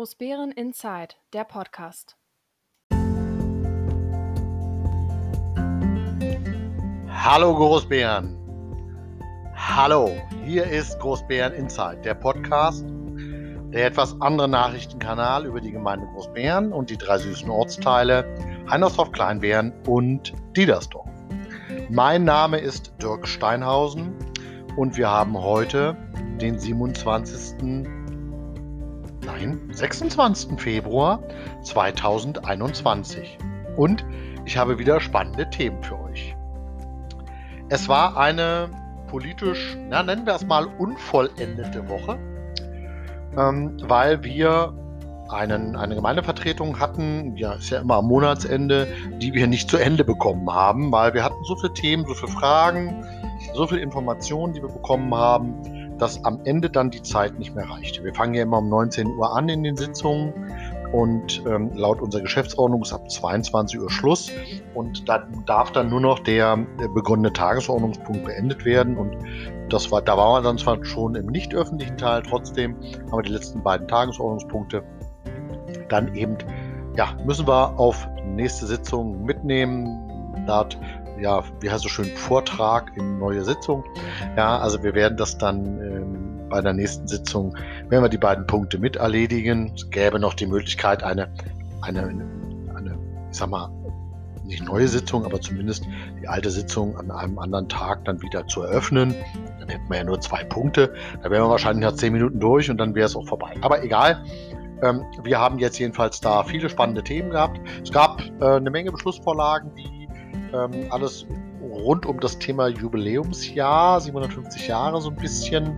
Großbären Inside, der Podcast. Hallo Großbären. Hallo, hier ist Großbären Inside, der Podcast, der etwas andere Nachrichtenkanal über die Gemeinde Großbären und die drei süßen Ortsteile Heinersdorf, Kleinbären und Diedersdorf. Mein Name ist Dirk Steinhausen und wir haben heute den 27. Nein, 26. Februar 2021. Und ich habe wieder spannende Themen für euch. Es war eine politisch, na, nennen wir es mal, unvollendete Woche, ähm, weil wir einen, eine Gemeindevertretung hatten, ja, ist ja immer am Monatsende, die wir nicht zu Ende bekommen haben, weil wir hatten so viele Themen, so viele Fragen, so viele Informationen, die wir bekommen haben, dass am Ende dann die Zeit nicht mehr reichte. Wir fangen ja immer um 19 Uhr an in den Sitzungen und ähm, laut unserer Geschäftsordnung ist ab 22 Uhr Schluss und da darf dann nur noch der begründete Tagesordnungspunkt beendet werden und das war, da waren wir dann zwar schon im nicht öffentlichen Teil, trotzdem haben wir die letzten beiden Tagesordnungspunkte dann eben, ja, müssen wir auf nächste Sitzung mitnehmen. Dort ja, wie heißt es schön, Vortrag in neue Sitzung. Ja, also wir werden das dann ähm, bei der nächsten Sitzung, werden wir die beiden Punkte mit erledigen. Es gäbe noch die Möglichkeit, eine, eine, eine, ich sag mal, nicht neue Sitzung, aber zumindest die alte Sitzung an einem anderen Tag dann wieder zu eröffnen. Dann hätten wir ja nur zwei Punkte. Da wären wir wahrscheinlich nach zehn Minuten durch und dann wäre es auch vorbei. Aber egal. Ähm, wir haben jetzt jedenfalls da viele spannende Themen gehabt. Es gab äh, eine Menge Beschlussvorlagen, die ähm, alles rund um das Thema Jubiläumsjahr, 750 Jahre so ein bisschen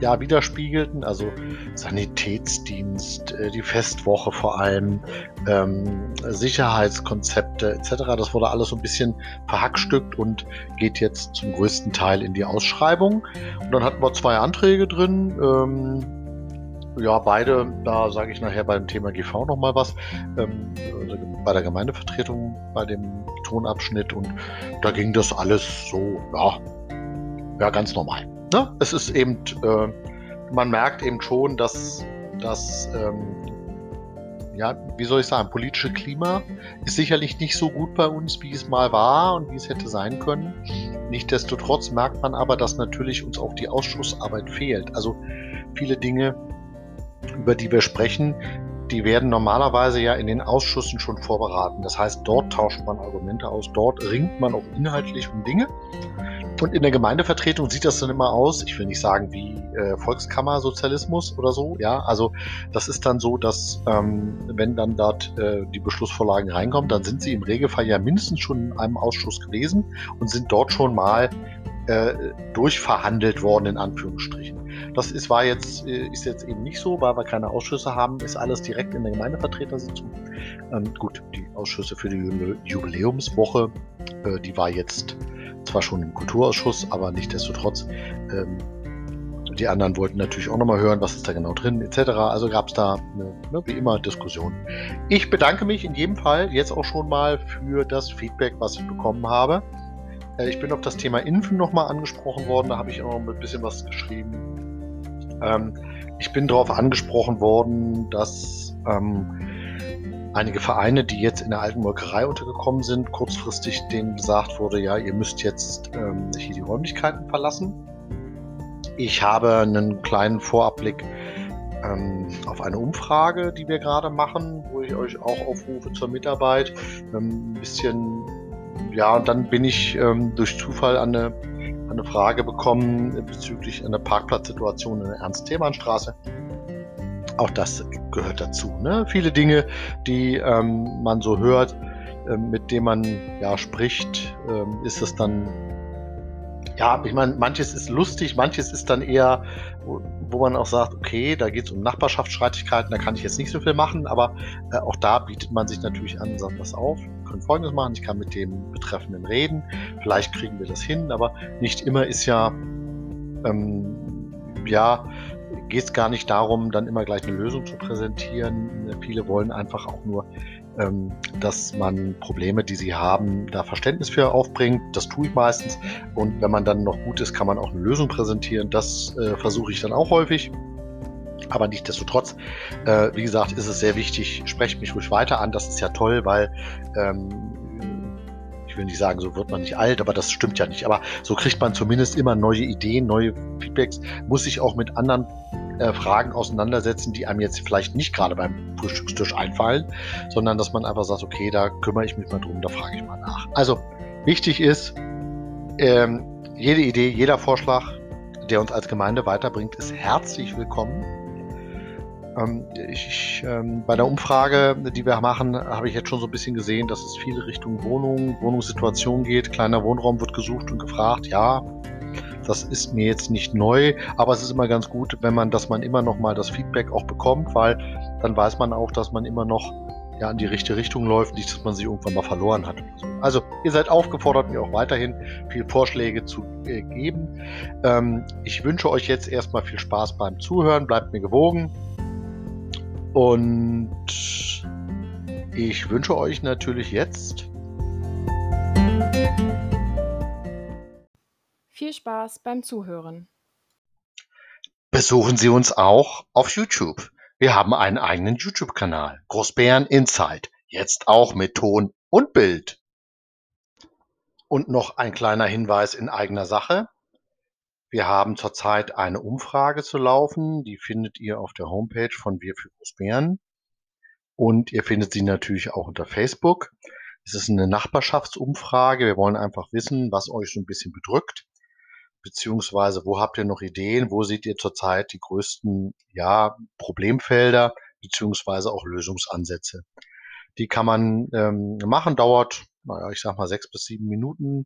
ja, widerspiegelten, also Sanitätsdienst, äh, die Festwoche vor allem, ähm, Sicherheitskonzepte etc. Das wurde alles so ein bisschen verhackstückt und geht jetzt zum größten Teil in die Ausschreibung. Und dann hatten wir zwei Anträge drin. Ähm, ja, beide, da sage ich nachher beim Thema GV nochmal was. Ähm, bei der Gemeindevertretung, bei dem Tonabschnitt und da ging das alles so, ja, ja ganz normal. Ne? Es ist eben, äh, man merkt eben schon, dass das, ähm, ja, wie soll ich sagen, politische Klima ist sicherlich nicht so gut bei uns, wie es mal war und wie es hätte sein können. Nichtsdestotrotz merkt man aber, dass natürlich uns auch die Ausschussarbeit fehlt. Also viele Dinge, über die wir sprechen, die werden normalerweise ja in den Ausschüssen schon vorberaten. Das heißt, dort tauscht man Argumente aus, dort ringt man auch inhaltlich um Dinge. Und in der Gemeindevertretung sieht das dann immer aus, ich will nicht sagen wie äh, Volkskammersozialismus oder so, ja, also das ist dann so, dass ähm, wenn dann dort äh, die Beschlussvorlagen reinkommen, dann sind sie im Regelfall ja mindestens schon in einem Ausschuss gewesen und sind dort schon mal äh, durchverhandelt worden, in Anführungsstrichen. Das ist, war jetzt, äh, ist jetzt eben nicht so, weil wir keine Ausschüsse haben, ist alles direkt in der Gemeindevertretersitzung. Ähm, gut, die Ausschüsse für die Jubiläumswoche, äh, die war jetzt zwar schon im Kulturausschuss, aber nicht-destotrotz. Ähm, die anderen wollten natürlich auch nochmal hören, was ist da genau drin, etc. Also gab es da eine, ne, wie immer Diskussionen. Ich bedanke mich in jedem Fall jetzt auch schon mal für das Feedback, was ich bekommen habe. Äh, ich bin auf das Thema Impfen nochmal angesprochen worden, da habe ich auch ein bisschen was geschrieben. Ähm, ich bin darauf angesprochen worden, dass ähm, einige Vereine, die jetzt in der alten Molkerei untergekommen sind, kurzfristig denen gesagt wurde, ja, ihr müsst jetzt ähm, hier die Räumlichkeiten verlassen. Ich habe einen kleinen Vorabblick auf eine Umfrage, die wir gerade machen, wo ich euch auch aufrufe zur Mitarbeit, ein bisschen ja, und dann bin ich ähm, durch Zufall an eine, eine Frage bekommen bezüglich einer Parkplatzsituation in der Ernst-Thälmann-Straße. Auch das gehört dazu. Ne? Viele Dinge, die ähm, man so hört, äh, mit denen man ja spricht, äh, ist es dann ja, ich meine, manches ist lustig, manches ist dann eher, wo, wo man auch sagt, okay, da geht es um Nachbarschaftsstreitigkeiten, da kann ich jetzt nicht so viel machen, aber äh, auch da bietet man sich natürlich an und sagt, was auf, können Folgendes machen, ich kann mit dem Betreffenden reden, vielleicht kriegen wir das hin, aber nicht immer ist ja, ähm, ja, geht es gar nicht darum, dann immer gleich eine Lösung zu präsentieren. Viele wollen einfach auch nur ähm, dass man Probleme, die sie haben, da Verständnis für aufbringt. Das tue ich meistens. Und wenn man dann noch gut ist, kann man auch eine Lösung präsentieren. Das äh, versuche ich dann auch häufig. Aber nichtsdestotrotz, äh, wie gesagt, ist es sehr wichtig, sprecht mich ruhig weiter an. Das ist ja toll, weil ähm, ich will nicht sagen, so wird man nicht alt, aber das stimmt ja nicht. Aber so kriegt man zumindest immer neue Ideen, neue Feedbacks, muss sich auch mit anderen äh, Fragen auseinandersetzen, die einem jetzt vielleicht nicht gerade beim Frühstückstisch einfallen, sondern dass man einfach sagt, okay, da kümmere ich mich mal drum, da frage ich mal nach. Also wichtig ist, ähm, jede Idee, jeder Vorschlag, der uns als Gemeinde weiterbringt, ist herzlich willkommen. Ähm, ich, ähm, bei der Umfrage, die wir machen, habe ich jetzt schon so ein bisschen gesehen, dass es viele Richtung Wohnung, Wohnungssituation geht. Kleiner Wohnraum wird gesucht und gefragt. Ja, das ist mir jetzt nicht neu, aber es ist immer ganz gut, wenn man, dass man immer noch mal das Feedback auch bekommt, weil dann weiß man auch, dass man immer noch ja, in die richtige Richtung läuft, nicht, dass man sie irgendwann mal verloren hat. Also ihr seid aufgefordert, mir auch weiterhin viele Vorschläge zu äh, geben. Ähm, ich wünsche euch jetzt erstmal viel Spaß beim Zuhören, bleibt mir gewogen. Und ich wünsche euch natürlich jetzt viel Spaß beim Zuhören. Besuchen Sie uns auch auf YouTube. Wir haben einen eigenen YouTube-Kanal, Großbären Insight, jetzt auch mit Ton und Bild. Und noch ein kleiner Hinweis in eigener Sache. Wir haben zurzeit eine Umfrage zu laufen, die findet ihr auf der Homepage von Wir für Großbären. Und ihr findet sie natürlich auch unter Facebook. Es ist eine Nachbarschaftsumfrage. Wir wollen einfach wissen, was euch so ein bisschen bedrückt, beziehungsweise wo habt ihr noch Ideen, wo seht ihr zurzeit die größten ja, Problemfelder, beziehungsweise auch Lösungsansätze. Die kann man ähm, machen, dauert, naja, ich sag mal sechs bis sieben Minuten.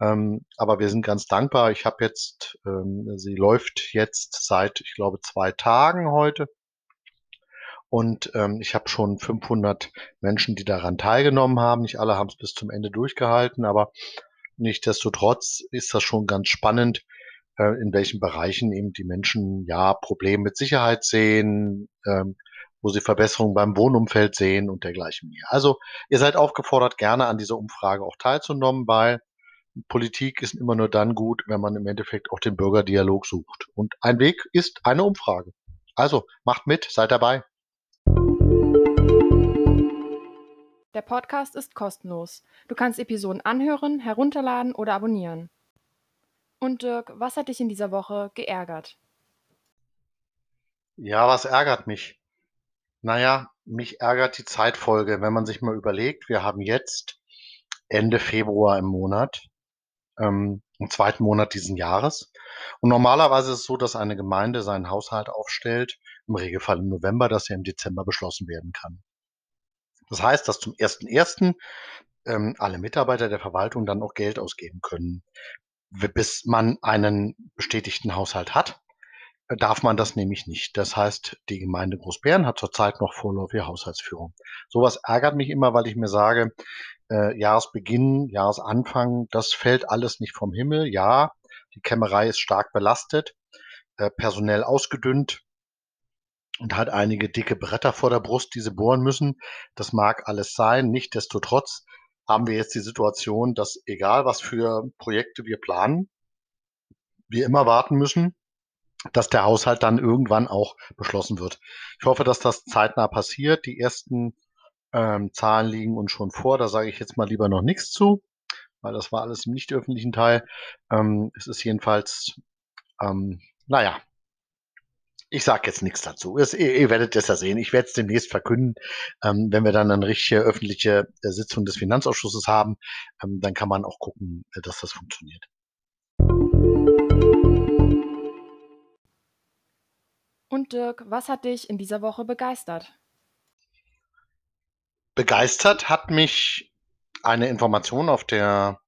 Ähm, aber wir sind ganz dankbar. Ich habe jetzt, ähm, sie läuft jetzt seit, ich glaube, zwei Tagen heute. Und ähm, ich habe schon 500 Menschen, die daran teilgenommen haben. Nicht alle haben es bis zum Ende durchgehalten, aber nichtdestotrotz ist das schon ganz spannend, äh, in welchen Bereichen eben die Menschen ja Probleme mit Sicherheit sehen, ähm, wo sie Verbesserungen beim Wohnumfeld sehen und dergleichen mehr. Also ihr seid aufgefordert, gerne an dieser Umfrage auch teilzunehmen, weil Politik ist immer nur dann gut, wenn man im Endeffekt auch den Bürgerdialog sucht. Und ein Weg ist eine Umfrage. Also macht mit, seid dabei. Der Podcast ist kostenlos. Du kannst Episoden anhören, herunterladen oder abonnieren. Und Dirk, was hat dich in dieser Woche geärgert? Ja, was ärgert mich? Naja, mich ärgert die Zeitfolge, wenn man sich mal überlegt, wir haben jetzt Ende Februar im Monat ähm, im zweiten Monat diesen Jahres. Und normalerweise ist es so, dass eine Gemeinde seinen Haushalt aufstellt, im Regelfall im November, dass er im Dezember beschlossen werden kann. Das heißt, dass zum 1.1. Ähm, alle Mitarbeiter der Verwaltung dann auch Geld ausgeben können. Bis man einen bestätigten Haushalt hat, darf man das nämlich nicht. Das heißt, die Gemeinde Großbären hat zurzeit noch vorläufige Haushaltsführung. Sowas ärgert mich immer, weil ich mir sage, äh, Jahresbeginn, Jahresanfang, das fällt alles nicht vom Himmel. Ja, die Kämmerei ist stark belastet, äh, personell ausgedünnt und hat einige dicke Bretter vor der Brust, die sie bohren müssen. Das mag alles sein. Nichtsdestotrotz haben wir jetzt die Situation, dass egal was für Projekte wir planen, wir immer warten müssen, dass der Haushalt dann irgendwann auch beschlossen wird. Ich hoffe, dass das zeitnah passiert. Die ersten ähm, Zahlen liegen uns schon vor. Da sage ich jetzt mal lieber noch nichts zu, weil das war alles im nicht öffentlichen Teil. Ähm, es ist jedenfalls, ähm, naja, ich sage jetzt nichts dazu. Es, ihr, ihr, werdet es ja sehen. Ich werde es demnächst verkünden. Ähm, wenn wir dann eine richtige öffentliche äh, Sitzung des Finanzausschusses haben, ähm, dann kann man auch gucken, äh, dass das funktioniert. Und Dirk, was hat dich in dieser Woche begeistert? Begeistert hat mich eine Information auf der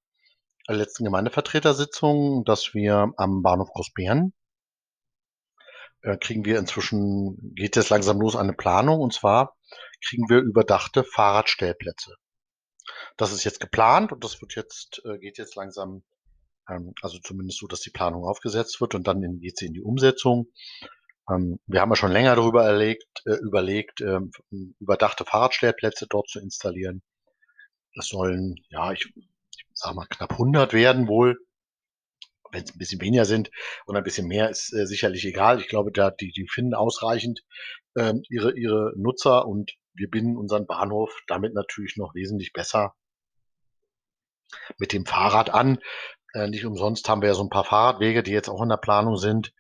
letzten Gemeindevertretersitzung, dass wir am Bahnhof Großbären äh, kriegen wir inzwischen, geht jetzt langsam los eine Planung und zwar kriegen wir überdachte Fahrradstellplätze. Das ist jetzt geplant und das wird jetzt, äh, geht jetzt langsam, ähm, also zumindest so, dass die Planung aufgesetzt wird und dann geht sie in die Umsetzung. Ähm, wir haben ja schon länger darüber erlegt, äh, überlegt, ähm, überdachte Fahrradstellplätze dort zu installieren. Das sollen, ja, ich, ich sag mal, knapp 100 werden wohl. wenn es ein bisschen weniger sind und ein bisschen mehr, ist äh, sicherlich egal. Ich glaube, da die, die finden ausreichend ähm, ihre, ihre Nutzer und wir binden unseren Bahnhof damit natürlich noch wesentlich besser mit dem Fahrrad an. Äh, nicht umsonst haben wir ja so ein paar Fahrradwege, die jetzt auch in der Planung sind.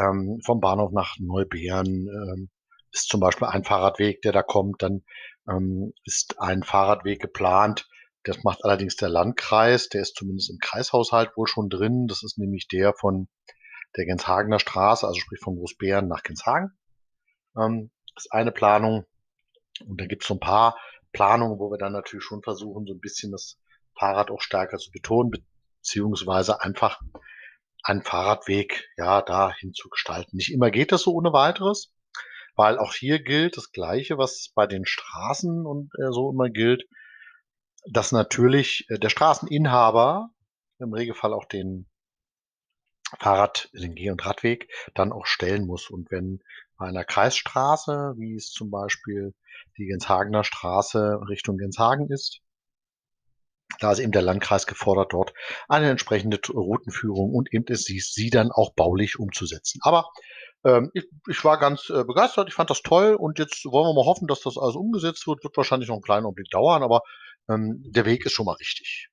Ähm, vom Bahnhof nach Neubären ähm, ist zum Beispiel ein Fahrradweg, der da kommt. Dann ähm, ist ein Fahrradweg geplant. Das macht allerdings der Landkreis. Der ist zumindest im Kreishaushalt wohl schon drin. Das ist nämlich der von der Genshagener Straße, also sprich von Großbären nach Genshagen. Ähm, das ist eine Planung. Und da gibt es so ein paar Planungen, wo wir dann natürlich schon versuchen, so ein bisschen das Fahrrad auch stärker zu betonen, beziehungsweise einfach einen Fahrradweg ja dahin zu gestalten. Nicht immer geht das so ohne weiteres, weil auch hier gilt das Gleiche, was bei den Straßen und äh, so immer gilt, dass natürlich äh, der Straßeninhaber im Regelfall auch den Fahrrad, den Geh- und Radweg dann auch stellen muss. Und wenn bei einer Kreisstraße, wie es zum Beispiel die Genshagener Straße Richtung Genshagen ist, da ist eben der Landkreis gefordert, dort eine entsprechende Routenführung und eben ist sie, sie dann auch baulich umzusetzen. Aber ähm, ich, ich, war ganz äh, begeistert, ich fand das toll und jetzt wollen wir mal hoffen, dass das alles umgesetzt wird. Wird wahrscheinlich noch einen kleinen Augenblick dauern, aber ähm, der Weg ist schon mal richtig.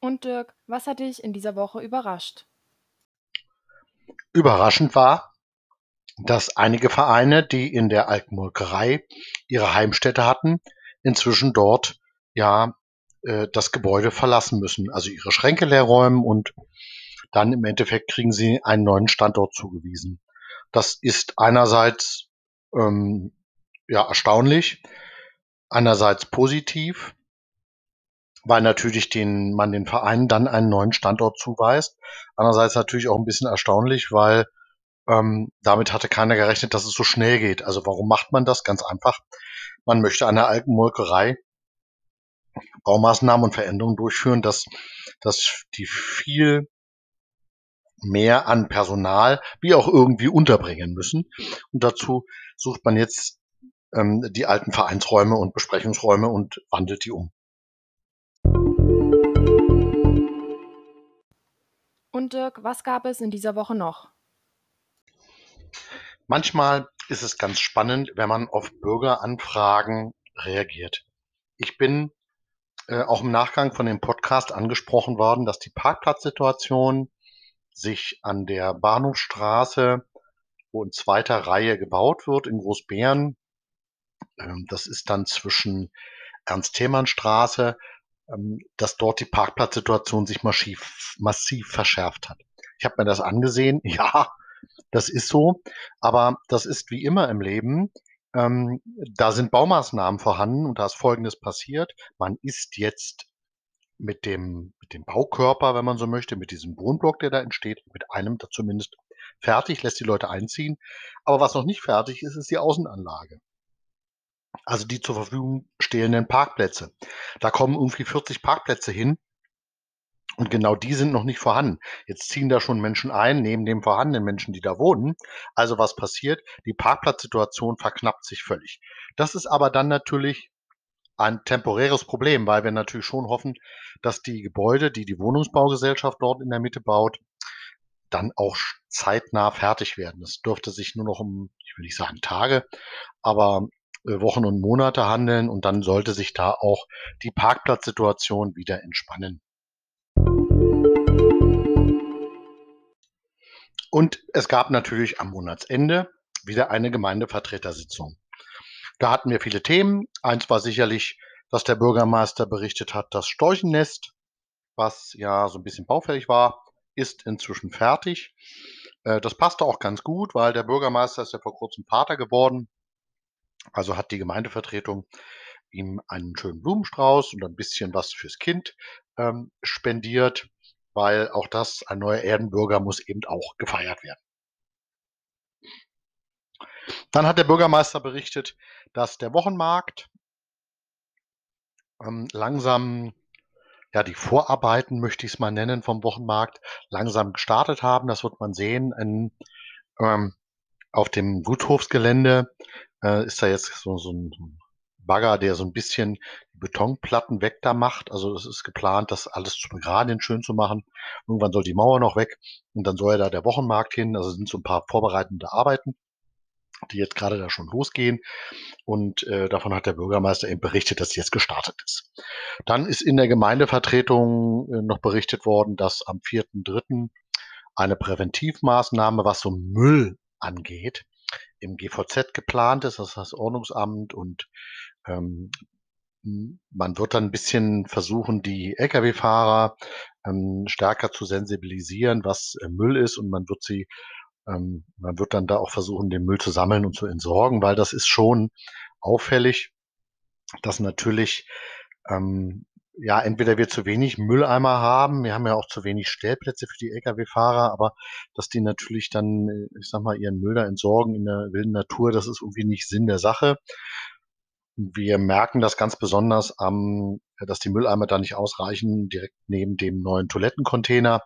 Und Dirk, was hat dich in dieser Woche überrascht? Überraschend war, dass einige Vereine, die in der Altenmolkerei ihre Heimstätte hatten, inzwischen dort ja äh, das Gebäude verlassen müssen, also ihre Schränke leer räumen und dann im Endeffekt kriegen sie einen neuen Standort zugewiesen. Das ist einerseits ähm, ja erstaunlich, einerseits positiv, weil natürlich den, man den Vereinen dann einen neuen Standort zuweist. Andererseits natürlich auch ein bisschen erstaunlich, weil ähm, damit hatte keiner gerechnet, dass es so schnell geht. Also warum macht man das? Ganz einfach. Man möchte einer alten Molkerei Baumaßnahmen und Veränderungen durchführen, dass, dass die viel mehr an Personal wie auch irgendwie unterbringen müssen. Und dazu sucht man jetzt ähm, die alten Vereinsräume und Besprechungsräume und wandelt die um. Und Dirk, was gab es in dieser Woche noch? Manchmal ist es ganz spannend, wenn man auf Bürgeranfragen reagiert. Ich bin äh, auch im Nachgang von dem Podcast angesprochen worden, dass die Parkplatzsituation sich an der Bahnhofstraße, wo in zweiter Reihe gebaut wird, in Großbären, ähm, das ist dann zwischen Ernst-Themann-Straße, ähm, dass dort die Parkplatzsituation sich massiv, massiv verschärft hat. Ich habe mir das angesehen. Ja, das ist so, aber das ist wie immer im Leben. Ähm, da sind Baumaßnahmen vorhanden und da ist Folgendes passiert. Man ist jetzt mit dem, mit dem Baukörper, wenn man so möchte, mit diesem Wohnblock, der da entsteht, mit einem da zumindest fertig, lässt die Leute einziehen. Aber was noch nicht fertig ist, ist die Außenanlage. Also die zur Verfügung stehenden Parkplätze. Da kommen irgendwie 40 Parkplätze hin. Und genau die sind noch nicht vorhanden. Jetzt ziehen da schon Menschen ein, neben den vorhandenen Menschen, die da wohnen. Also was passiert? Die Parkplatzsituation verknappt sich völlig. Das ist aber dann natürlich ein temporäres Problem, weil wir natürlich schon hoffen, dass die Gebäude, die die Wohnungsbaugesellschaft dort in der Mitte baut, dann auch zeitnah fertig werden. Es dürfte sich nur noch um, ich will nicht sagen Tage, aber äh, Wochen und Monate handeln und dann sollte sich da auch die Parkplatzsituation wieder entspannen. Und es gab natürlich am Monatsende wieder eine Gemeindevertretersitzung. Da hatten wir viele Themen. Eins war sicherlich, dass der Bürgermeister berichtet hat, das Storchennest, was ja so ein bisschen baufällig war, ist inzwischen fertig. Äh, das passte auch ganz gut, weil der Bürgermeister ist ja vor kurzem Vater geworden. Also hat die Gemeindevertretung ihm einen schönen Blumenstrauß und ein bisschen was fürs Kind ähm, spendiert weil auch das, ein neuer Erdenbürger muss eben auch gefeiert werden. Dann hat der Bürgermeister berichtet, dass der Wochenmarkt ähm, langsam, ja, die Vorarbeiten, möchte ich es mal nennen, vom Wochenmarkt langsam gestartet haben. Das wird man sehen. In, ähm, auf dem Guthofsgelände äh, ist da jetzt so, so ein Bagger, der so ein bisschen die Betonplatten weg da macht. Also es ist geplant, das alles zu begraden, schön zu machen. Irgendwann soll die Mauer noch weg und dann soll ja da der Wochenmarkt hin. Also sind so ein paar vorbereitende Arbeiten, die jetzt gerade da schon losgehen. Und äh, davon hat der Bürgermeister eben berichtet, dass jetzt gestartet ist. Dann ist in der Gemeindevertretung äh, noch berichtet worden, dass am 4.3. eine Präventivmaßnahme, was so Müll angeht, im GVZ geplant ist, das das Ordnungsamt und ähm, man wird dann ein bisschen versuchen, die Lkw-Fahrer ähm, stärker zu sensibilisieren, was äh, Müll ist und man wird sie, ähm, man wird dann da auch versuchen, den Müll zu sammeln und zu entsorgen, weil das ist schon auffällig, dass natürlich ähm, ja, entweder wir zu wenig Mülleimer haben, wir haben ja auch zu wenig Stellplätze für die Lkw-Fahrer, aber dass die natürlich dann, äh, ich sag mal, ihren Müll da entsorgen in der wilden Natur, das ist irgendwie nicht Sinn der Sache. Wir merken das ganz besonders am, dass die Mülleimer da nicht ausreichen, direkt neben dem neuen Toilettencontainer.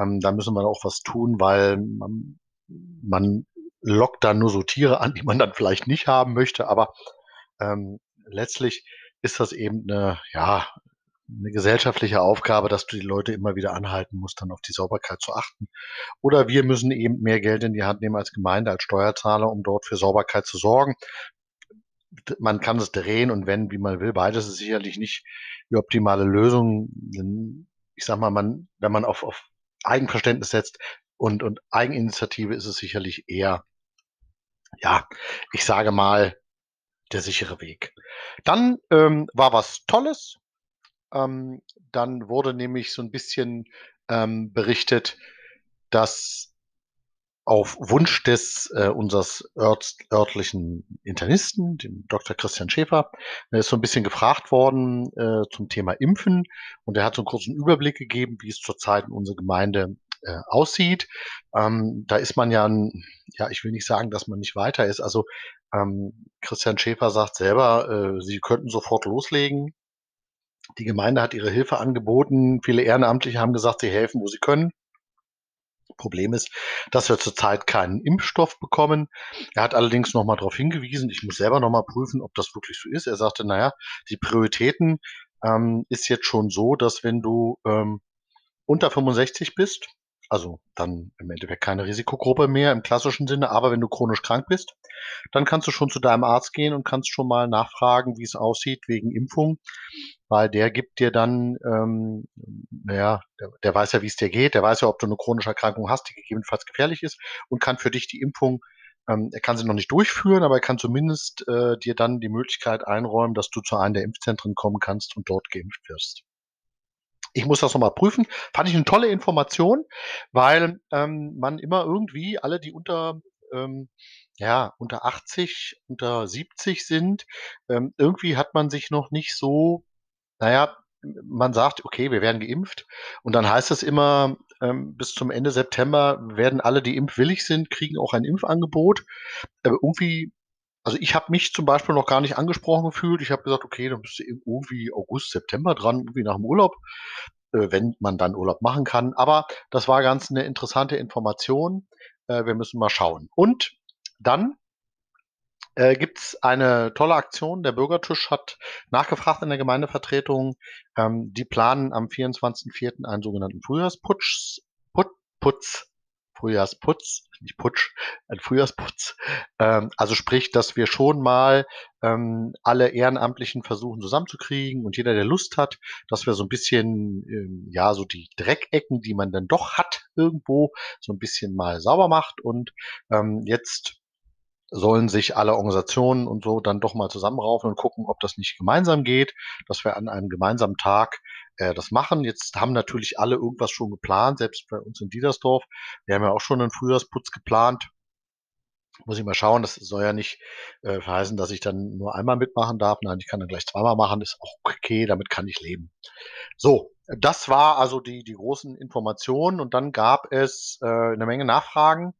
Ähm, da müssen wir auch was tun, weil man, man lockt da nur so Tiere an, die man dann vielleicht nicht haben möchte, aber ähm, letztlich ist das eben eine, ja, eine gesellschaftliche Aufgabe, dass du die Leute immer wieder anhalten musst, dann auf die Sauberkeit zu achten. Oder wir müssen eben mehr Geld in die Hand nehmen als Gemeinde, als Steuerzahler, um dort für Sauberkeit zu sorgen. Man kann es drehen und wenden, wie man will. Beides ist sicherlich nicht die optimale Lösung. Ich sag mal, man, wenn man auf, auf Eigenverständnis setzt und, und Eigeninitiative ist es sicherlich eher, ja, ich sage mal, der sichere Weg. Dann ähm, war was Tolles, ähm, dann wurde nämlich so ein bisschen ähm, berichtet, dass auf Wunsch des äh, unseres ört, örtlichen Internisten, dem Dr. Christian Schäfer, er ist so ein bisschen gefragt worden äh, zum Thema Impfen und er hat so einen kurzen Überblick gegeben, wie es zurzeit in unserer Gemeinde äh, aussieht. Ähm, da ist man ja, ein, ja, ich will nicht sagen, dass man nicht weiter ist. Also ähm, Christian Schäfer sagt selber, äh, sie könnten sofort loslegen. Die Gemeinde hat ihre Hilfe angeboten. Viele Ehrenamtliche haben gesagt, sie helfen, wo sie können. Problem ist, dass wir zurzeit keinen Impfstoff bekommen. Er hat allerdings nochmal darauf hingewiesen, ich muss selber nochmal prüfen, ob das wirklich so ist. Er sagte, naja, die Prioritäten ähm, ist jetzt schon so, dass wenn du ähm, unter 65 bist, also dann im Endeffekt keine Risikogruppe mehr im klassischen Sinne, aber wenn du chronisch krank bist, dann kannst du schon zu deinem Arzt gehen und kannst schon mal nachfragen, wie es aussieht wegen Impfung, weil der gibt dir dann, ähm, naja, der, der weiß ja, wie es dir geht, der weiß ja, ob du eine chronische Erkrankung hast, die gegebenenfalls gefährlich ist und kann für dich die Impfung ähm, er kann sie noch nicht durchführen, aber er kann zumindest äh, dir dann die Möglichkeit einräumen, dass du zu einem der Impfzentren kommen kannst und dort geimpft wirst. Ich muss das nochmal prüfen. Fand ich eine tolle Information, weil ähm, man immer irgendwie alle, die unter ähm, ja, unter 80, unter 70 sind, ähm, irgendwie hat man sich noch nicht so, naja, man sagt, okay, wir werden geimpft und dann heißt es immer, ähm, bis zum Ende September werden alle, die impfwillig sind, kriegen auch ein Impfangebot. Aber irgendwie, also ich habe mich zum Beispiel noch gar nicht angesprochen gefühlt. Ich habe gesagt, okay, dann bist du irgendwie August, September dran, irgendwie nach dem Urlaub. Äh, wenn man dann Urlaub machen kann. Aber das war ganz eine interessante Information. Äh, wir müssen mal schauen. Und dann äh, gibt es eine tolle Aktion. Der Bürgertisch hat nachgefragt in der Gemeindevertretung. Ähm, die planen am 24.04. einen sogenannten Frühjahrsputz, Put, Putz Frühjahrsputz, nicht Putsch, ein Frühjahrsputz. Ähm, also sprich, dass wir schon mal ähm, alle Ehrenamtlichen versuchen zusammenzukriegen und jeder, der Lust hat, dass wir so ein bisschen, ähm, ja, so die Dreckecken, die man dann doch hat irgendwo, so ein bisschen mal sauber macht und ähm, jetzt sollen sich alle Organisationen und so dann doch mal zusammenraufen und gucken, ob das nicht gemeinsam geht, dass wir an einem gemeinsamen Tag äh, das machen. Jetzt haben natürlich alle irgendwas schon geplant, selbst bei uns in Diedersdorf. Wir haben ja auch schon einen Frühjahrsputz geplant. Muss ich mal schauen, das soll ja nicht äh, verheißen, dass ich dann nur einmal mitmachen darf. Nein, ich kann dann gleich zweimal machen, ist auch okay, damit kann ich leben. So, das war also die, die großen Informationen und dann gab es äh, eine Menge Nachfragen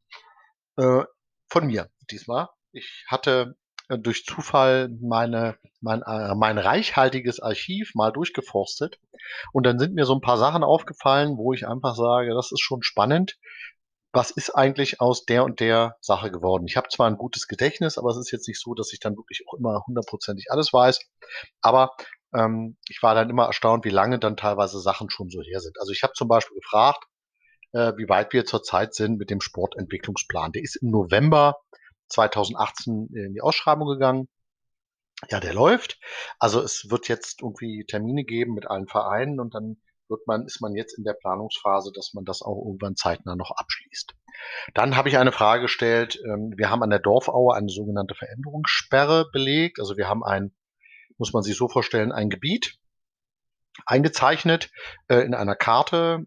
äh, von mir diesmal. Ich hatte durch Zufall meine, mein, äh, mein reichhaltiges Archiv mal durchgeforstet. Und dann sind mir so ein paar Sachen aufgefallen, wo ich einfach sage, das ist schon spannend. was ist eigentlich aus der und der Sache geworden? Ich habe zwar ein gutes Gedächtnis, aber es ist jetzt nicht so, dass ich dann wirklich auch immer hundertprozentig alles weiß. Aber ähm, ich war dann immer erstaunt, wie lange dann teilweise Sachen schon so her sind. Also ich habe zum Beispiel gefragt, äh, wie weit wir zurzeit sind mit dem Sportentwicklungsplan. Der ist im November 2018 in die Ausschreibung gegangen. Ja, der läuft. Also es wird jetzt irgendwie Termine geben mit allen Vereinen und dann wird man, ist man jetzt in der Planungsphase, dass man das auch irgendwann zeitnah noch abschließt. Dann habe ich eine Frage gestellt. Ähm, wir haben an der Dorfaue eine sogenannte Veränderungssperre belegt. Also wir haben ein, muss man sich so vorstellen, ein Gebiet eingezeichnet äh, in einer Karte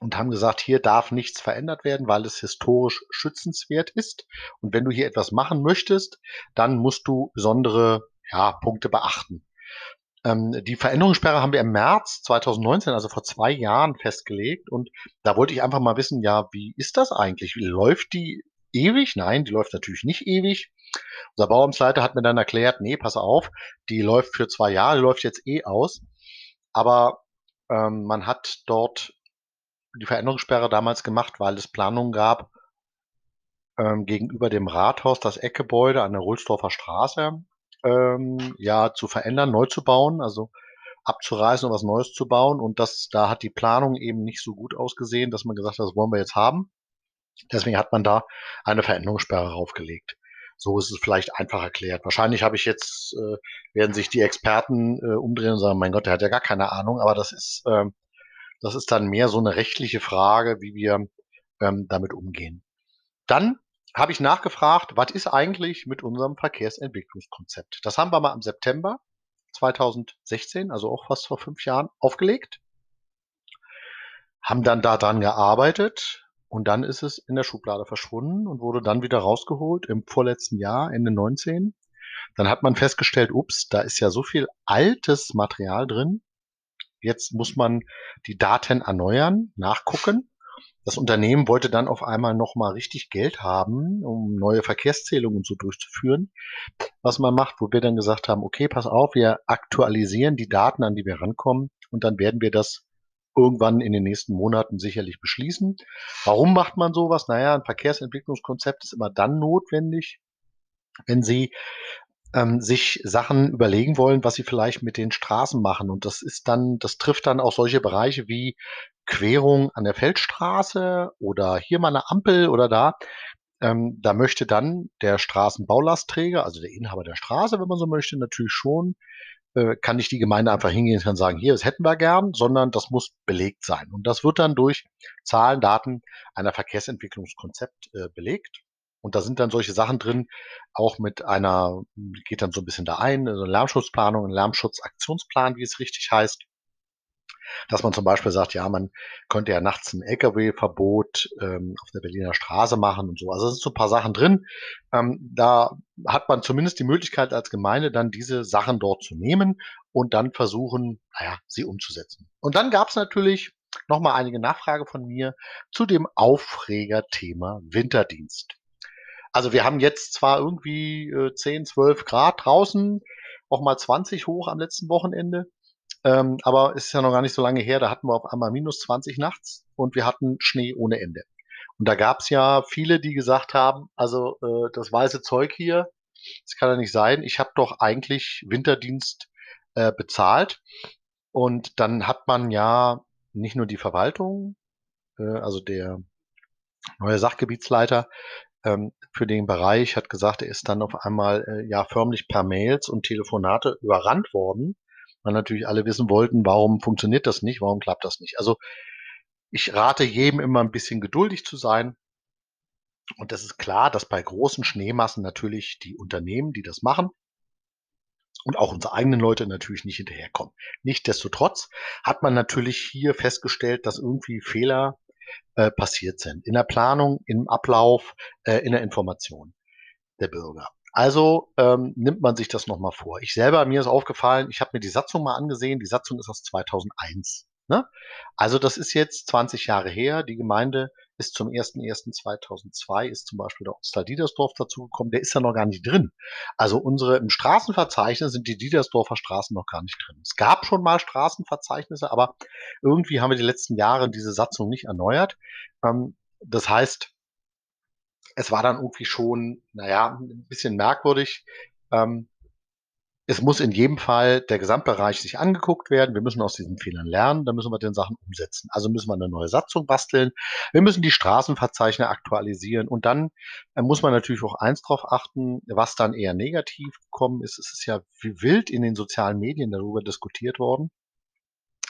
und haben gesagt, hier darf nichts verändert werden, weil es historisch schützenswert ist. Und wenn du hier etwas machen möchtest, dann musst du besondere ja, Punkte beachten. Ähm, die Veränderungssperre haben wir im März 2019, also vor zwei Jahren, festgelegt. Und da wollte ich einfach mal wissen, ja, wie ist das eigentlich? Läuft die ewig? Nein, die läuft natürlich nicht ewig. Unser Bauamtsleiter hat mir dann erklärt, nee, pass auf, die läuft für zwei Jahre, die läuft jetzt eh aus. Aber ähm, man hat dort die Veränderungssperre damals gemacht, weil es Planungen gab, ähm, gegenüber dem Rathaus das Eckgebäude an der Rulsdorfer Straße ähm, ja zu verändern, neu zu bauen, also abzureißen und was Neues zu bauen. Und das, da hat die Planung eben nicht so gut ausgesehen, dass man gesagt hat, das wollen wir jetzt haben. Deswegen hat man da eine Veränderungssperre raufgelegt. So ist es vielleicht einfach erklärt. Wahrscheinlich habe ich jetzt, äh, werden sich die Experten äh, umdrehen und sagen, mein Gott, der hat ja gar keine Ahnung, aber das ist, äh, das ist dann mehr so eine rechtliche Frage, wie wir ähm, damit umgehen. Dann habe ich nachgefragt, was ist eigentlich mit unserem Verkehrsentwicklungskonzept? Das haben wir mal im September 2016, also auch fast vor fünf Jahren, aufgelegt, haben dann daran gearbeitet und dann ist es in der Schublade verschwunden und wurde dann wieder rausgeholt im vorletzten Jahr, Ende 19. Dann hat man festgestellt, ups, da ist ja so viel altes Material drin. Jetzt muss man die Daten erneuern, nachgucken. Das Unternehmen wollte dann auf einmal nochmal richtig Geld haben, um neue Verkehrszählungen so durchzuführen. Was man macht, wo wir dann gesagt haben, okay, pass auf, wir aktualisieren die Daten, an die wir rankommen und dann werden wir das irgendwann in den nächsten Monaten sicherlich beschließen. Warum macht man sowas? Naja, ein Verkehrsentwicklungskonzept ist immer dann notwendig, wenn Sie ähm, sich Sachen überlegen wollen, was sie vielleicht mit den Straßen machen. Und das ist dann, das trifft dann auch solche Bereiche wie Querung an der Feldstraße oder hier mal eine Ampel oder da. Ähm, da möchte dann der Straßenbaulastträger, also der Inhaber der Straße, wenn man so möchte, natürlich schon, äh, kann nicht die Gemeinde einfach hingehen und sagen, hier, das hätten wir gern, sondern das muss belegt sein. Und das wird dann durch Zahlen, Daten einer Verkehrsentwicklungskonzept äh, belegt. Und da sind dann solche Sachen drin, auch mit einer, geht dann so ein bisschen da ein, also Lärmschutzplanung, ein Lärmschutzaktionsplan, wie es richtig heißt. Dass man zum Beispiel sagt, ja, man könnte ja nachts ein Lkw-Verbot ähm, auf der Berliner Straße machen und so. Also es sind so ein paar Sachen drin. Ähm, da hat man zumindest die Möglichkeit als Gemeinde dann diese Sachen dort zu nehmen und dann versuchen, naja, sie umzusetzen. Und dann gab es natürlich nochmal einige Nachfrage von mir zu dem Aufregerthema Winterdienst. Also wir haben jetzt zwar irgendwie äh, 10, 12 Grad draußen, auch mal 20 hoch am letzten Wochenende. Ähm, aber es ist ja noch gar nicht so lange her, da hatten wir auf einmal minus 20 nachts und wir hatten Schnee ohne Ende. Und da gab es ja viele, die gesagt haben, also äh, das weiße Zeug hier, das kann ja nicht sein. Ich habe doch eigentlich Winterdienst äh, bezahlt. Und dann hat man ja nicht nur die Verwaltung, äh, also der neue Sachgebietsleiter, ähm, für den Bereich, hat gesagt, er ist dann auf einmal äh, ja förmlich per Mails und Telefonate überrannt worden, weil natürlich alle wissen wollten, warum funktioniert das nicht, warum klappt das nicht. Also ich rate jedem immer ein bisschen geduldig zu sein. Und das ist klar, dass bei großen Schneemassen natürlich die Unternehmen, die das machen, und auch unsere eigenen Leute natürlich nicht hinterherkommen. Nichtsdestotrotz hat man natürlich hier festgestellt, dass irgendwie Fehler äh, passiert sind. In der Planung, im Ablauf, äh, in der Information der Bürger. Also ähm, nimmt man sich das nochmal vor. Ich selber, mir ist aufgefallen, ich habe mir die Satzung mal angesehen. Die Satzung ist aus 2001. Ne? Also das ist jetzt 20 Jahre her. Die Gemeinde ist zum 01.01.2002 ist zum Beispiel der Ortsteil Diedersdorf dazugekommen. Der ist ja noch gar nicht drin. Also unsere im Straßenverzeichnis sind die Diedersdorfer Straßen noch gar nicht drin. Es gab schon mal Straßenverzeichnisse, aber irgendwie haben wir die letzten Jahre diese Satzung nicht erneuert. Ähm, das heißt, es war dann irgendwie schon, naja, ein bisschen merkwürdig. Ähm, es muss in jedem Fall der Gesamtbereich sich angeguckt werden. Wir müssen aus diesen Fehlern lernen. Da müssen wir den Sachen umsetzen. Also müssen wir eine neue Satzung basteln. Wir müssen die Straßenverzeichner aktualisieren. Und dann äh, muss man natürlich auch eins drauf achten, was dann eher negativ gekommen ist. Es ist ja wild in den sozialen Medien darüber diskutiert worden.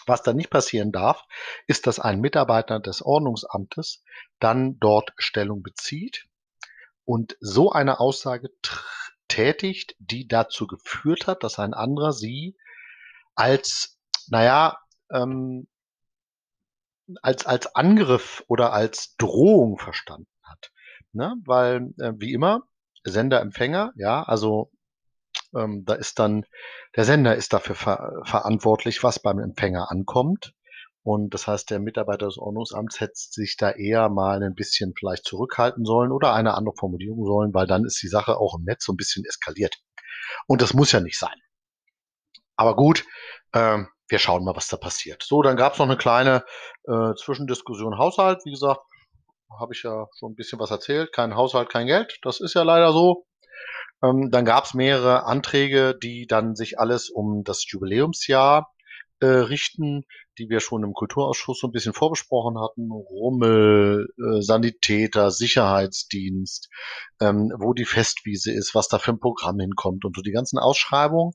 Was dann nicht passieren darf, ist, dass ein Mitarbeiter des Ordnungsamtes dann dort Stellung bezieht und so eine Aussage tätigt, die dazu geführt hat, dass ein anderer sie als, naja, ähm, als, als Angriff oder als Drohung verstanden hat. Ne? Weil, äh, wie immer, Sender-Empfänger, ja, also ähm, da ist dann, der Sender ist dafür ver verantwortlich, was beim Empfänger ankommt. Und das heißt, der Mitarbeiter des Ordnungsamts hätte sich da eher mal ein bisschen vielleicht zurückhalten sollen oder eine andere Formulierung sollen, weil dann ist die Sache auch im Netz so ein bisschen eskaliert. Und das muss ja nicht sein. Aber gut, äh, wir schauen mal, was da passiert. So, dann gab es noch eine kleine äh, Zwischendiskussion Haushalt. Wie gesagt, habe ich ja schon ein bisschen was erzählt. Kein Haushalt, kein Geld. Das ist ja leider so. Ähm, dann gab es mehrere Anträge, die dann sich alles um das Jubiläumsjahr äh, richten, die wir schon im Kulturausschuss so ein bisschen vorbesprochen hatten. Rummel, äh, Sanitäter, Sicherheitsdienst, ähm, wo die Festwiese ist, was da für ein Programm hinkommt und so die ganzen Ausschreibungen,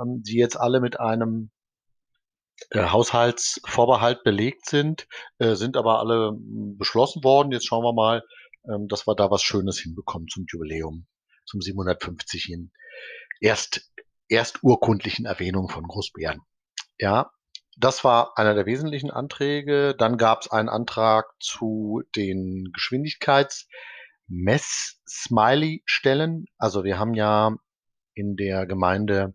ähm, die jetzt alle mit einem äh, Haushaltsvorbehalt belegt sind, äh, sind aber alle hm, beschlossen worden. Jetzt schauen wir mal, ähm, dass wir da was Schönes hinbekommen zum Jubiläum, zum 750 hin. Erst, erst urkundlichen Erwähnung von Großbären. Ja, das war einer der wesentlichen Anträge. Dann gab es einen Antrag zu den Geschwindigkeitsmess-Smiley-Stellen. Also wir haben ja in der Gemeinde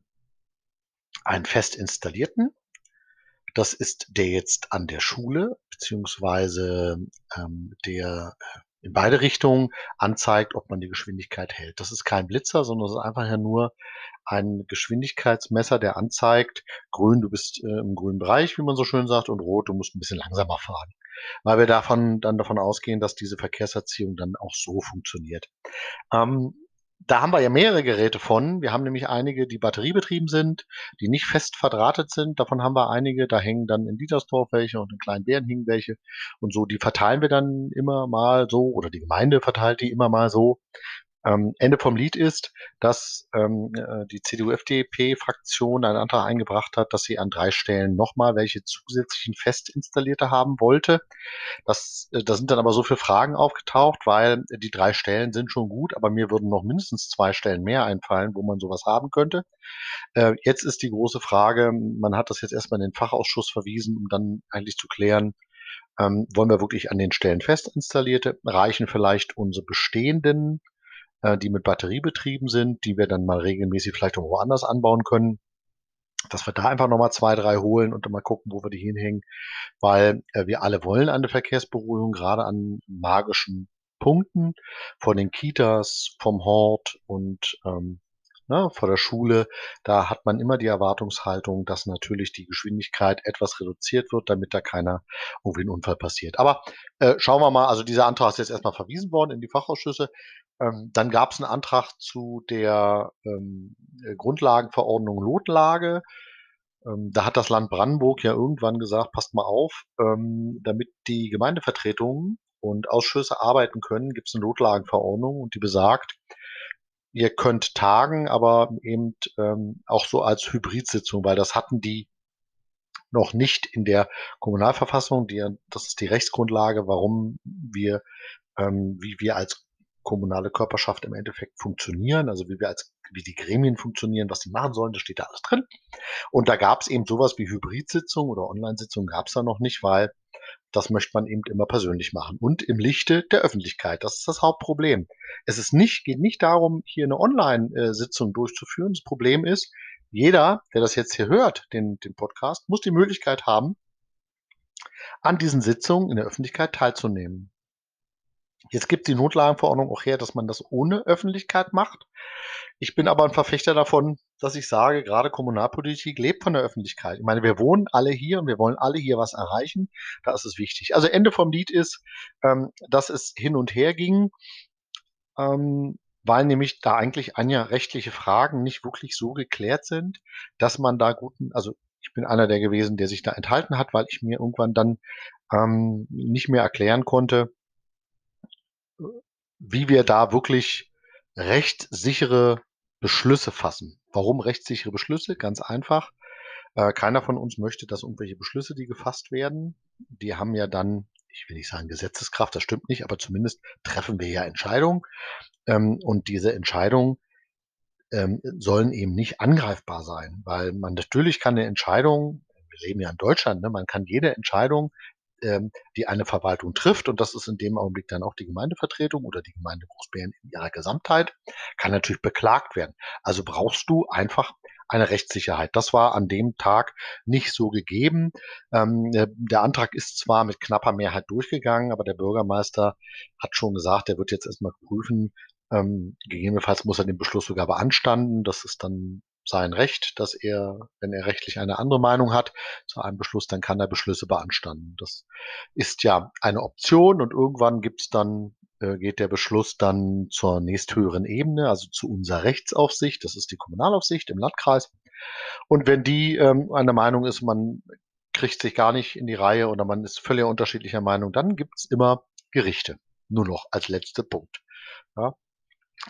einen fest installierten. Das ist der jetzt an der Schule, beziehungsweise ähm, der in beide Richtungen anzeigt, ob man die Geschwindigkeit hält. Das ist kein Blitzer, sondern es ist einfach nur ein Geschwindigkeitsmesser, der anzeigt, grün, du bist äh, im grünen Bereich, wie man so schön sagt, und rot, du musst ein bisschen langsamer fahren. Weil wir davon dann davon ausgehen, dass diese Verkehrserziehung dann auch so funktioniert. Ähm, da haben wir ja mehrere Geräte von. Wir haben nämlich einige, die batteriebetrieben sind, die nicht fest verdrahtet sind. Davon haben wir einige. Da hängen dann in Dietersdorf welche und in Kleinbären hingen welche. Und so, die verteilen wir dann immer mal so, oder die Gemeinde verteilt die immer mal so. Ähm, Ende vom Lied ist, dass ähm, äh, die CDU-FDP-Fraktion einen Antrag eingebracht hat, dass sie an drei Stellen nochmal welche zusätzlichen fest installierte haben wollte. Das, äh, da sind dann aber so viele Fragen aufgetaucht, weil die drei Stellen sind schon gut, aber mir würden noch mindestens zwei Stellen mehr einfallen, wo man sowas haben könnte. Äh, jetzt ist die große Frage, man hat das jetzt erstmal in den Fachausschuss verwiesen, um dann eigentlich zu klären, ähm, wollen wir wirklich an den Stellen fest installierte? Reichen vielleicht unsere bestehenden äh, die mit Batterie betrieben sind, die wir dann mal regelmäßig vielleicht auch woanders anbauen können dass wir da einfach nochmal zwei, drei holen und dann mal gucken, wo wir die hinhängen, weil äh, wir alle wollen eine Verkehrsberuhigung, gerade an magischen Punkten, von den Kitas, vom Hort und ähm, ne, vor der Schule, da hat man immer die Erwartungshaltung, dass natürlich die Geschwindigkeit etwas reduziert wird, damit da keiner irgendwie ein Unfall passiert. Aber äh, schauen wir mal, also dieser Antrag ist jetzt erstmal verwiesen worden in die Fachausschüsse. Ähm, dann gab es einen Antrag zu der ähm, äh, Grundlagenverordnung Lotlage. Ähm, da hat das Land Brandenburg ja irgendwann gesagt, passt mal auf, ähm, damit die Gemeindevertretungen und Ausschüsse arbeiten können, gibt es eine Notlagenverordnung und die besagt, ihr könnt tagen, aber eben ähm, auch so als Hybridsitzung, weil das hatten die noch nicht in der Kommunalverfassung. Die, das ist die Rechtsgrundlage, warum wir, ähm, wie wir als kommunale Körperschaft im Endeffekt funktionieren, also wie wir als, wie die Gremien funktionieren, was sie machen sollen, das steht da alles drin. Und da gab es eben sowas wie Hybridsitzungen oder Online-Sitzungen gab es da noch nicht, weil das möchte man eben immer persönlich machen und im Lichte der Öffentlichkeit. Das ist das Hauptproblem. Es ist nicht, geht nicht darum, hier eine Online-Sitzung durchzuführen. Das Problem ist, jeder, der das jetzt hier hört, den, den Podcast, muss die Möglichkeit haben, an diesen Sitzungen in der Öffentlichkeit teilzunehmen. Jetzt gibt die Notlagenverordnung auch her, dass man das ohne Öffentlichkeit macht. Ich bin aber ein Verfechter davon, dass ich sage, gerade Kommunalpolitik lebt von der Öffentlichkeit. Ich meine, wir wohnen alle hier und wir wollen alle hier was erreichen. Da ist es wichtig. Also Ende vom Lied ist, ähm, dass es hin und her ging, ähm, weil nämlich da eigentlich Anja rechtliche Fragen nicht wirklich so geklärt sind, dass man da guten, also ich bin einer der gewesen, der sich da enthalten hat, weil ich mir irgendwann dann ähm, nicht mehr erklären konnte, wie wir da wirklich rechtssichere Beschlüsse fassen. Warum rechtssichere Beschlüsse? Ganz einfach. Äh, keiner von uns möchte, dass irgendwelche Beschlüsse, die gefasst werden, die haben ja dann, ich will nicht sagen Gesetzeskraft, das stimmt nicht, aber zumindest treffen wir ja Entscheidungen. Ähm, und diese Entscheidungen ähm, sollen eben nicht angreifbar sein, weil man natürlich kann eine Entscheidung, wir leben ja in Deutschland, ne, man kann jede Entscheidung ähm, die eine Verwaltung trifft, und das ist in dem Augenblick dann auch die Gemeindevertretung oder die Gemeinde Großbären in ihrer Gesamtheit, kann natürlich beklagt werden. Also brauchst du einfach eine Rechtssicherheit. Das war an dem Tag nicht so gegeben. Ähm, der Antrag ist zwar mit knapper Mehrheit durchgegangen, aber der Bürgermeister hat schon gesagt, er wird jetzt erstmal prüfen, ähm, gegebenenfalls muss er den Beschluss sogar beanstanden. Das ist dann sein Recht, dass er, wenn er rechtlich eine andere Meinung hat zu einem Beschluss, dann kann er Beschlüsse beanstanden. Das ist ja eine Option und irgendwann gibt's dann, äh, geht der Beschluss dann zur nächsthöheren Ebene, also zu unserer Rechtsaufsicht, das ist die Kommunalaufsicht im Landkreis. Und wenn die ähm, einer Meinung ist, man kriegt sich gar nicht in die Reihe oder man ist völlig unterschiedlicher Meinung, dann gibt's immer Gerichte. Nur noch als letzter Punkt. Ja,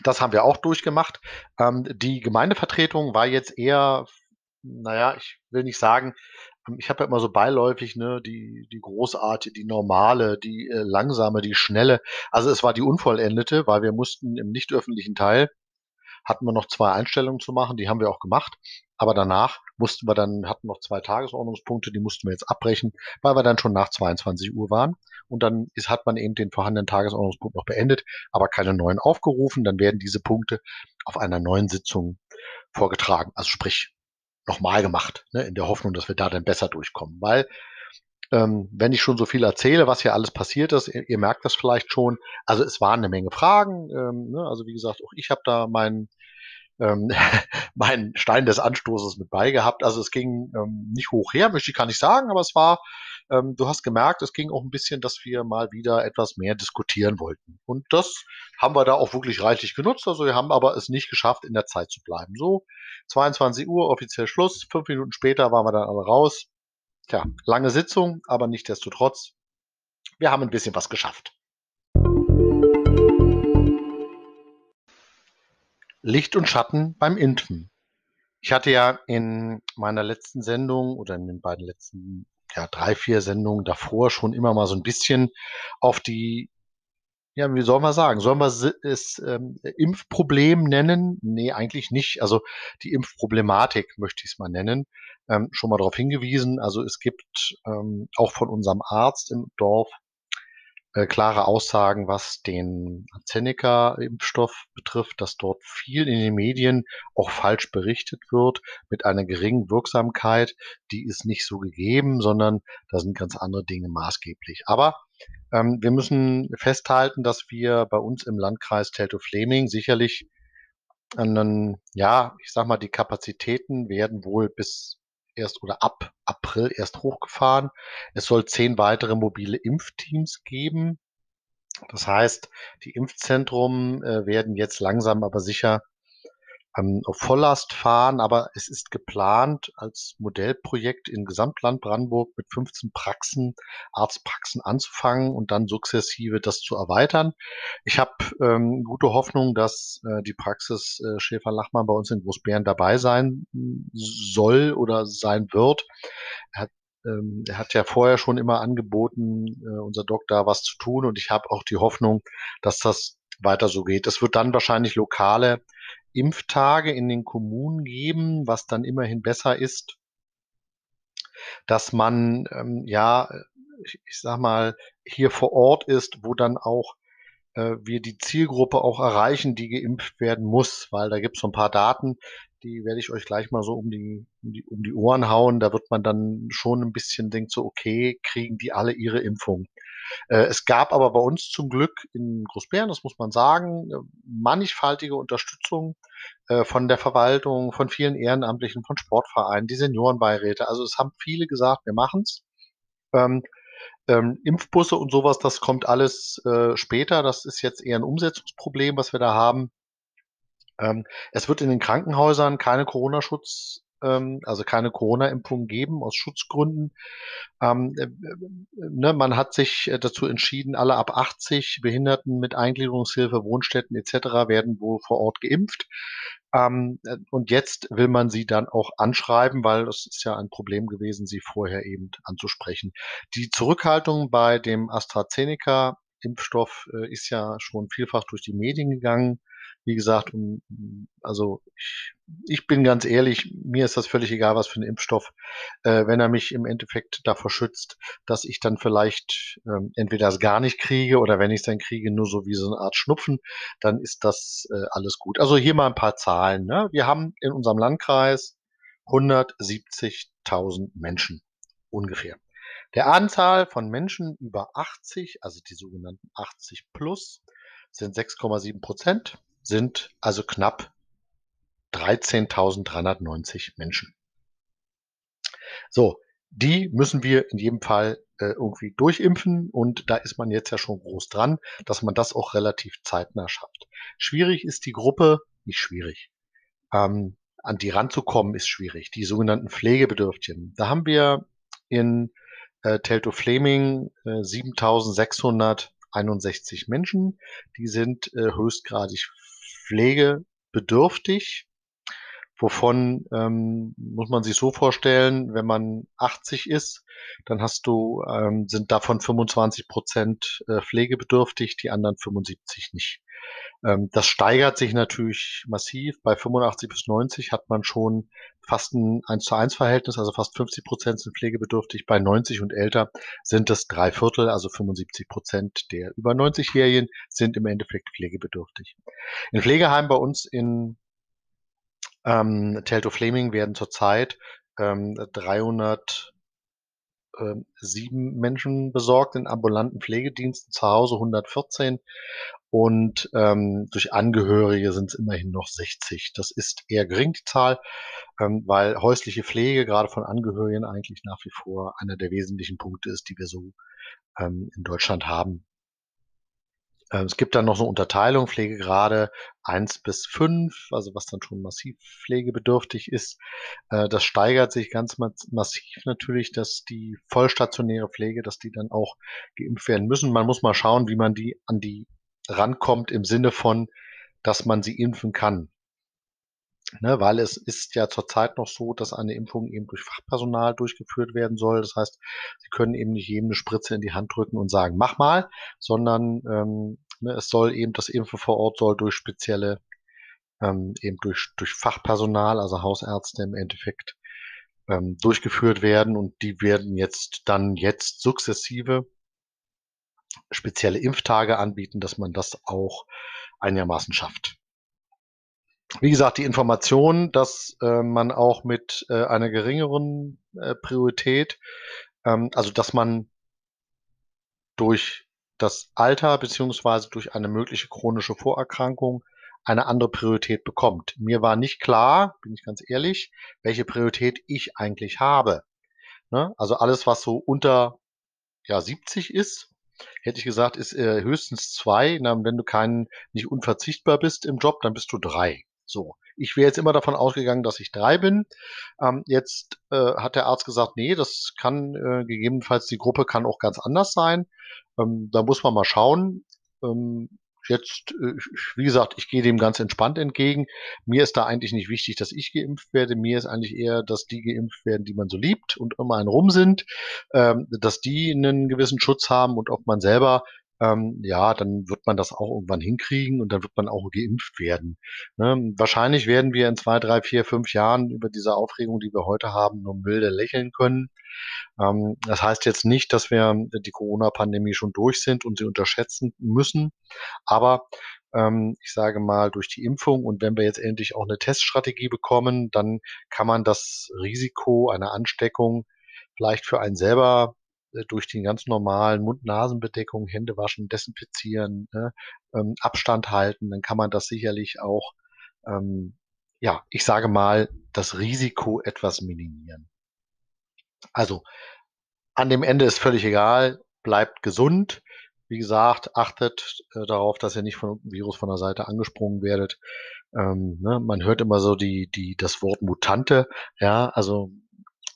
das haben wir auch durchgemacht. Ähm, die Gemeindevertretung war jetzt eher, naja, ich will nicht sagen, ähm, ich habe ja immer so beiläufig, ne, die, die großartige, die normale, die äh, langsame, die schnelle. Also es war die unvollendete, weil wir mussten im nicht öffentlichen Teil hatten wir noch zwei Einstellungen zu machen, die haben wir auch gemacht. Aber danach mussten wir dann, hatten noch zwei Tagesordnungspunkte, die mussten wir jetzt abbrechen, weil wir dann schon nach 22 Uhr waren. Und dann ist, hat man eben den vorhandenen Tagesordnungspunkt noch beendet, aber keine neuen aufgerufen. Dann werden diese Punkte auf einer neuen Sitzung vorgetragen. Also sprich, nochmal gemacht, ne, in der Hoffnung, dass wir da dann besser durchkommen. Weil ähm, wenn ich schon so viel erzähle, was hier alles passiert ist, ihr, merkt das vielleicht schon. Also es waren eine Menge Fragen. Ähm, ne? Also wie gesagt, auch ich habe da meinen ähm, meinen Stein des Anstoßes mit beigehabt. Also es ging ähm, nicht hoch her, möchte ich gar nicht sagen, aber es war, ähm, du hast gemerkt, es ging auch ein bisschen, dass wir mal wieder etwas mehr diskutieren wollten. Und das haben wir da auch wirklich reichlich genutzt. Also wir haben aber es nicht geschafft, in der Zeit zu bleiben. So, 22 Uhr, offiziell Schluss. Fünf Minuten später waren wir dann alle raus. Tja, lange Sitzung, aber nichtdestotrotz, wir haben ein bisschen was geschafft. Licht und Schatten beim Impfen. Ich hatte ja in meiner letzten Sendung oder in den beiden letzten ja, drei, vier Sendungen davor schon immer mal so ein bisschen auf die ja, wie soll man sagen? Sollen wir es ähm, Impfproblem nennen? Nee, eigentlich nicht. Also die Impfproblematik möchte ich es mal nennen. Ähm, schon mal darauf hingewiesen. Also es gibt ähm, auch von unserem Arzt im Dorf äh, klare Aussagen, was den AstraZeneca-Impfstoff betrifft, dass dort viel in den Medien auch falsch berichtet wird mit einer geringen Wirksamkeit. Die ist nicht so gegeben, sondern da sind ganz andere Dinge maßgeblich. Aber ähm, wir müssen festhalten, dass wir bei uns im Landkreis Teltow-Fleming sicherlich einen, ja, ich sag mal, die Kapazitäten werden wohl bis erst oder ab April erst hochgefahren. Es soll zehn weitere mobile Impfteams geben. Das heißt, die Impfzentren äh, werden jetzt langsam aber sicher ähm, auf Volllast fahren, aber es ist geplant als Modellprojekt in Gesamtland Brandenburg mit 15 Praxen, Arztpraxen anzufangen und dann sukzessive das zu erweitern. Ich habe ähm, gute Hoffnung, dass äh, die Praxis äh, Schäfer-Lachmann bei uns in Großbären dabei sein soll oder sein wird. Er hat ähm, er hat ja vorher schon immer angeboten, äh, unser Doktor was zu tun und ich habe auch die Hoffnung, dass das weiter so geht. Es wird dann wahrscheinlich lokale Impftage in den Kommunen geben, was dann immerhin besser ist, dass man ähm, ja, ich, sag mal, hier vor Ort ist, wo dann auch äh, wir die Zielgruppe auch erreichen, die geimpft werden muss, weil da gibt es so ein paar Daten, die werde ich euch gleich mal so um die, um die, um die Ohren hauen. Da wird man dann schon ein bisschen denkt so, okay, kriegen die alle ihre Impfung? Äh, es gab aber bei uns zum Glück in Großbären, das muss man sagen, äh, mannigfaltige Unterstützung äh, von der Verwaltung, von vielen Ehrenamtlichen, von Sportvereinen, die Seniorenbeiräte. Also es haben viele gesagt, wir machen's. Ähm, ähm, Impfbusse und sowas, das kommt alles äh, später. Das ist jetzt eher ein Umsetzungsproblem, was wir da haben. Ähm, es wird in den Krankenhäusern keine Corona-Schutz ähm, also keine Corona-Impfung geben aus Schutzgründen. Ähm, äh, ne, man hat sich äh, dazu entschieden, alle ab 80 Behinderten mit Eingliederungshilfe, Wohnstätten etc. werden wohl vor Ort geimpft. Ähm, äh, und jetzt will man sie dann auch anschreiben, weil es ist ja ein Problem gewesen, sie vorher eben anzusprechen. Die Zurückhaltung bei dem AstraZeneca Impfstoff äh, ist ja schon vielfach durch die Medien gegangen. Wie gesagt, um, also ich, ich bin ganz ehrlich, mir ist das völlig egal, was für ein Impfstoff, äh, wenn er mich im Endeffekt davor schützt, dass ich dann vielleicht ähm, entweder das gar nicht kriege oder wenn ich es dann kriege, nur so wie so eine Art Schnupfen, dann ist das äh, alles gut. Also hier mal ein paar Zahlen. Ne? Wir haben in unserem Landkreis 170.000 Menschen ungefähr. Der Anzahl von Menschen über 80, also die sogenannten 80 plus, sind 6,7 Prozent sind also knapp 13.390 Menschen. So, die müssen wir in jedem Fall äh, irgendwie durchimpfen und da ist man jetzt ja schon groß dran, dass man das auch relativ zeitnah schafft. Schwierig ist die Gruppe, nicht schwierig. Ähm, an die ranzukommen ist schwierig. Die sogenannten Pflegebedürftigen. Da haben wir in äh, Telto Fleming äh, 7661 Menschen. Die sind äh, höchstgradig pflegebedürftig, wovon ähm, muss man sich so vorstellen, wenn man 80 ist, dann hast du, ähm, sind davon 25 Prozent äh, pflegebedürftig, die anderen 75 nicht. Ähm, das steigert sich natürlich massiv. Bei 85 bis 90 hat man schon fast ein 1 zu 1 Verhältnis, also fast 50 Prozent sind pflegebedürftig. Bei 90 und älter sind es drei Viertel, also 75 Prozent der über 90-Jährigen sind im Endeffekt pflegebedürftig. In Pflegeheimen bei uns in ähm, Telto Fleming werden zurzeit ähm, 300 sieben Menschen besorgt in ambulanten Pflegediensten, zu Hause 114 und ähm, durch Angehörige sind es immerhin noch 60. Das ist eher gering, die Zahl, ähm, weil häusliche Pflege gerade von Angehörigen eigentlich nach wie vor einer der wesentlichen Punkte ist, die wir so ähm, in Deutschland haben. Ähm, es gibt dann noch so Unterteilung, Pflegegrade eins bis fünf, also was dann schon massiv pflegebedürftig ist. Äh, das steigert sich ganz massiv natürlich, dass die vollstationäre Pflege, dass die dann auch geimpft werden müssen. Man muss mal schauen, wie man die an die rankommt im Sinne von, dass man sie impfen kann. Ne, weil es ist ja zurzeit noch so, dass eine Impfung eben durch Fachpersonal durchgeführt werden soll. Das heißt, Sie können eben nicht jedem eine Spritze in die Hand drücken und sagen, mach mal, sondern ähm, es soll eben das Impfen vor Ort soll durch spezielle, ähm, eben durch, durch Fachpersonal, also Hausärzte im Endeffekt, ähm, durchgeführt werden und die werden jetzt dann jetzt sukzessive spezielle Impftage anbieten, dass man das auch einigermaßen schafft. Wie gesagt, die Information, dass äh, man auch mit äh, einer geringeren äh, Priorität, ähm, also dass man durch das Alter beziehungsweise durch eine mögliche chronische Vorerkrankung eine andere Priorität bekommt. Mir war nicht klar, bin ich ganz ehrlich, welche Priorität ich eigentlich habe. Ne? Also alles, was so unter ja, 70 ist, hätte ich gesagt, ist äh, höchstens zwei. Na, wenn du keinen nicht unverzichtbar bist im Job, dann bist du drei. So. Ich wäre jetzt immer davon ausgegangen, dass ich drei bin. Ähm, jetzt äh, hat der Arzt gesagt, nee, das kann äh, gegebenenfalls die Gruppe kann auch ganz anders sein. Ähm, da muss man mal schauen. Ähm, jetzt, äh, wie gesagt, ich gehe dem ganz entspannt entgegen. Mir ist da eigentlich nicht wichtig, dass ich geimpft werde. Mir ist eigentlich eher, dass die geimpft werden, die man so liebt und immer ein rum sind, ähm, dass die einen gewissen Schutz haben und ob man selber ähm, ja, dann wird man das auch irgendwann hinkriegen und dann wird man auch geimpft werden. Ne? Wahrscheinlich werden wir in zwei, drei, vier, fünf Jahren über diese Aufregung, die wir heute haben, nur milde lächeln können. Ähm, das heißt jetzt nicht, dass wir die Corona-Pandemie schon durch sind und sie unterschätzen müssen, aber ähm, ich sage mal, durch die Impfung und wenn wir jetzt endlich auch eine Teststrategie bekommen, dann kann man das Risiko einer Ansteckung vielleicht für einen selber durch die ganz normalen Mund-Nasen-Bedeckung, Hände waschen, desinfizieren, ne, ähm, Abstand halten, dann kann man das sicherlich auch, ähm, ja, ich sage mal, das Risiko etwas minimieren. Also an dem Ende ist völlig egal, bleibt gesund. Wie gesagt, achtet äh, darauf, dass ihr nicht vom Virus von der Seite angesprungen werdet. Ähm, ne, man hört immer so die, die, das Wort Mutante. Ja, also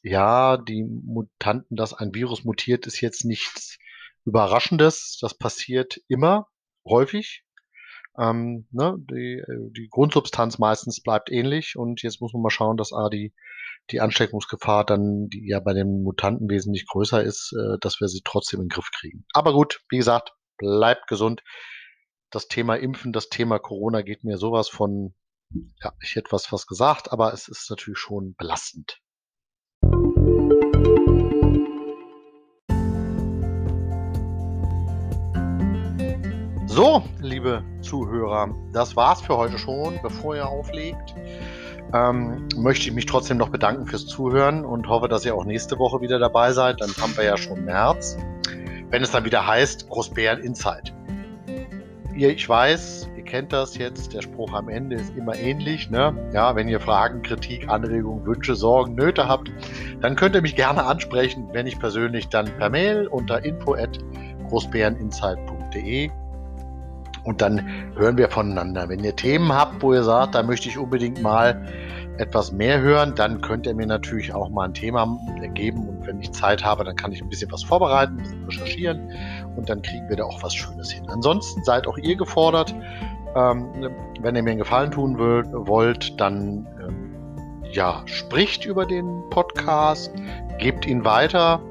ja, die Mutanten, dass ein Virus mutiert, ist jetzt nichts Überraschendes. Das passiert immer, häufig. Ähm, ne, die, äh, die Grundsubstanz meistens bleibt ähnlich und jetzt muss man mal schauen, dass A, die, die Ansteckungsgefahr dann, die ja bei den Mutanten wesentlich größer ist, äh, dass wir sie trotzdem in den Griff kriegen. Aber gut, wie gesagt, bleibt gesund. Das Thema Impfen, das Thema Corona geht mir sowas von, ja, ich hätte was was gesagt, aber es ist natürlich schon belastend. So, liebe Zuhörer, das war's für heute schon. Bevor ihr auflegt, ähm, möchte ich mich trotzdem noch bedanken fürs Zuhören und hoffe, dass ihr auch nächste Woche wieder dabei seid. Dann haben wir ja schon März, wenn es dann wieder heißt Großbären Insight. Ich weiß, kennt das jetzt, der Spruch am Ende ist immer ähnlich. Ne? Ja, wenn ihr Fragen, Kritik, Anregungen, Wünsche, Sorgen, Nöte habt, dann könnt ihr mich gerne ansprechen, wenn ich persönlich dann per Mail unter info at großbäreninsight.de und dann hören wir voneinander. Wenn ihr Themen habt, wo ihr sagt, da möchte ich unbedingt mal etwas mehr hören, dann könnt ihr mir natürlich auch mal ein Thema geben. Und wenn ich Zeit habe, dann kann ich ein bisschen was vorbereiten, ein bisschen recherchieren und dann kriegen wir da auch was Schönes hin. Ansonsten seid auch ihr gefordert. Ähm, wenn ihr mir einen Gefallen tun wollt, dann ähm, ja, spricht über den Podcast, gebt ihn weiter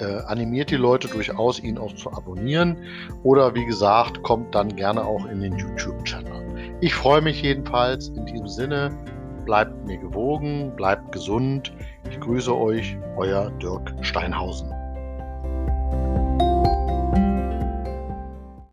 äh, animiert die Leute durchaus, ihn auch zu abonnieren. Oder wie gesagt, kommt dann gerne auch in den YouTube-Channel. Ich freue mich jedenfalls in diesem Sinne. Bleibt mir gewogen, bleibt gesund. Ich grüße euch, euer Dirk Steinhausen.